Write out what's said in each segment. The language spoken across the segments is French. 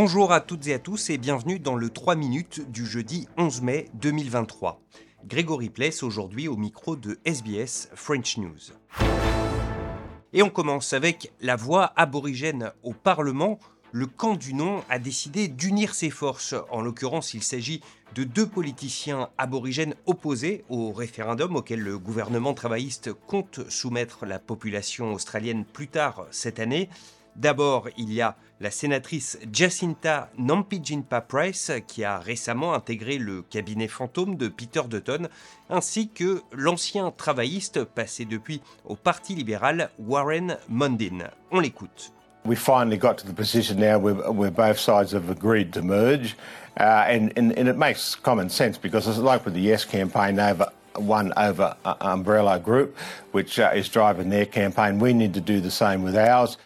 Bonjour à toutes et à tous et bienvenue dans le 3 minutes du jeudi 11 mai 2023. Grégory Pless aujourd'hui au micro de SBS French News. Et on commence avec la voix aborigène au Parlement. Le camp du non a décidé d'unir ses forces. En l'occurrence, il s'agit de deux politiciens aborigènes opposés au référendum auquel le gouvernement travailliste compte soumettre la population australienne plus tard cette année. D'abord, il y a la sénatrice Jacinta Nampijinpa Price, qui a récemment intégré le cabinet fantôme de Peter Dutton, ainsi que l'ancien travailliste passé depuis au Parti libéral Warren Mundine. On l'écoute. We finally got to the position now where, where both sides have agreed to merge, uh, and, and, and it makes common sense because it's like with the Yes campaign over one over uh, umbrella group, which uh, is driving their campaign. We need to do the same with ours.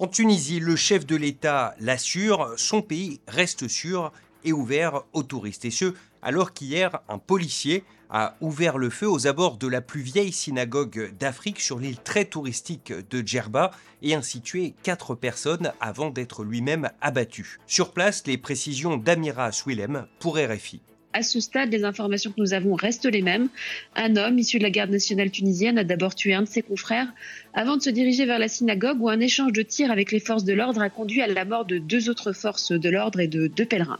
En Tunisie, le chef de l'État l'assure, son pays reste sûr et ouvert aux touristes. Et ce, alors qu'hier, un policier a ouvert le feu aux abords de la plus vieille synagogue d'Afrique sur l'île très touristique de Djerba et ainsi tué quatre personnes avant d'être lui-même abattu. Sur place, les précisions d'Amira Swilem pour RFI. À ce stade, les informations que nous avons restent les mêmes. Un homme issu de la garde nationale tunisienne a d'abord tué un de ses confrères avant de se diriger vers la synagogue où un échange de tirs avec les forces de l'ordre a conduit à la mort de deux autres forces de l'ordre et de deux pèlerins.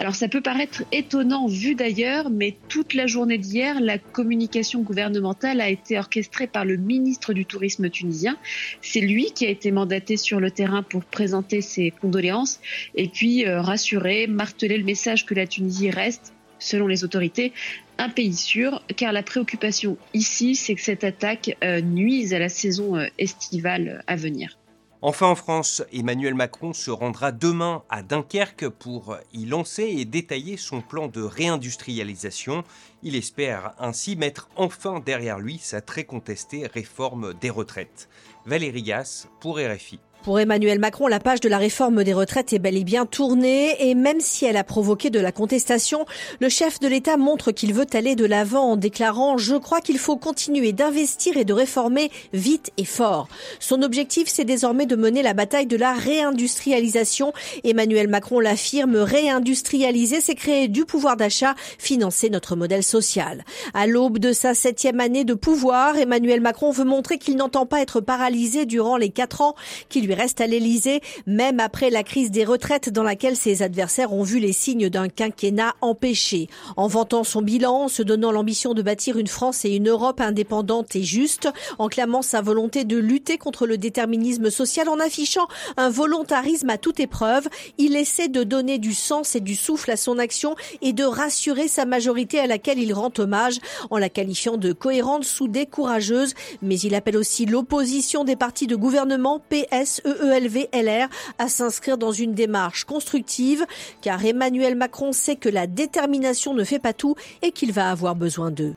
Alors ça peut paraître étonnant vu d'ailleurs, mais toute la journée d'hier, la communication gouvernementale a été orchestrée par le ministre du Tourisme tunisien. C'est lui qui a été mandaté sur le terrain pour présenter ses condoléances et puis euh, rassurer, marteler le message que la Tunisie reste selon les autorités, un pays sûr, car la préoccupation ici, c'est que cette attaque euh, nuise à la saison euh, estivale à venir. Enfin en France, Emmanuel Macron se rendra demain à Dunkerque pour y lancer et détailler son plan de réindustrialisation. Il espère ainsi mettre enfin derrière lui sa très contestée réforme des retraites. Valérie Gasse pour RFI. Pour Emmanuel Macron, la page de la réforme des retraites est bel et bien tournée et même si elle a provoqué de la contestation, le chef de l'État montre qu'il veut aller de l'avant en déclarant ⁇ Je crois qu'il faut continuer d'investir et de réformer vite et fort ⁇ Son objectif, c'est désormais de mener la bataille de la réindustrialisation. Emmanuel Macron l'affirme, réindustrialiser, c'est créer du pouvoir d'achat, financer notre modèle social. À l'aube de sa septième année de pouvoir, Emmanuel Macron veut montrer qu'il n'entend pas être paralysé durant les quatre ans qui reste à l'Elysée, même après la crise des retraites dans laquelle ses adversaires ont vu les signes d'un quinquennat empêché. En vantant son bilan, en se donnant l'ambition de bâtir une France et une Europe indépendante et juste, en clamant sa volonté de lutter contre le déterminisme social, en affichant un volontarisme à toute épreuve, il essaie de donner du sens et du souffle à son action et de rassurer sa majorité à laquelle il rend hommage en la qualifiant de cohérente, soudée, courageuse, mais il appelle aussi l'opposition des partis de gouvernement PS, EELV-LR à s'inscrire dans une démarche constructive, car Emmanuel Macron sait que la détermination ne fait pas tout et qu'il va avoir besoin d'eux.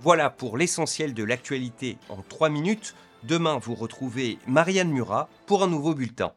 Voilà pour l'essentiel de l'actualité en 3 minutes. Demain, vous retrouvez Marianne Murat pour un nouveau bulletin.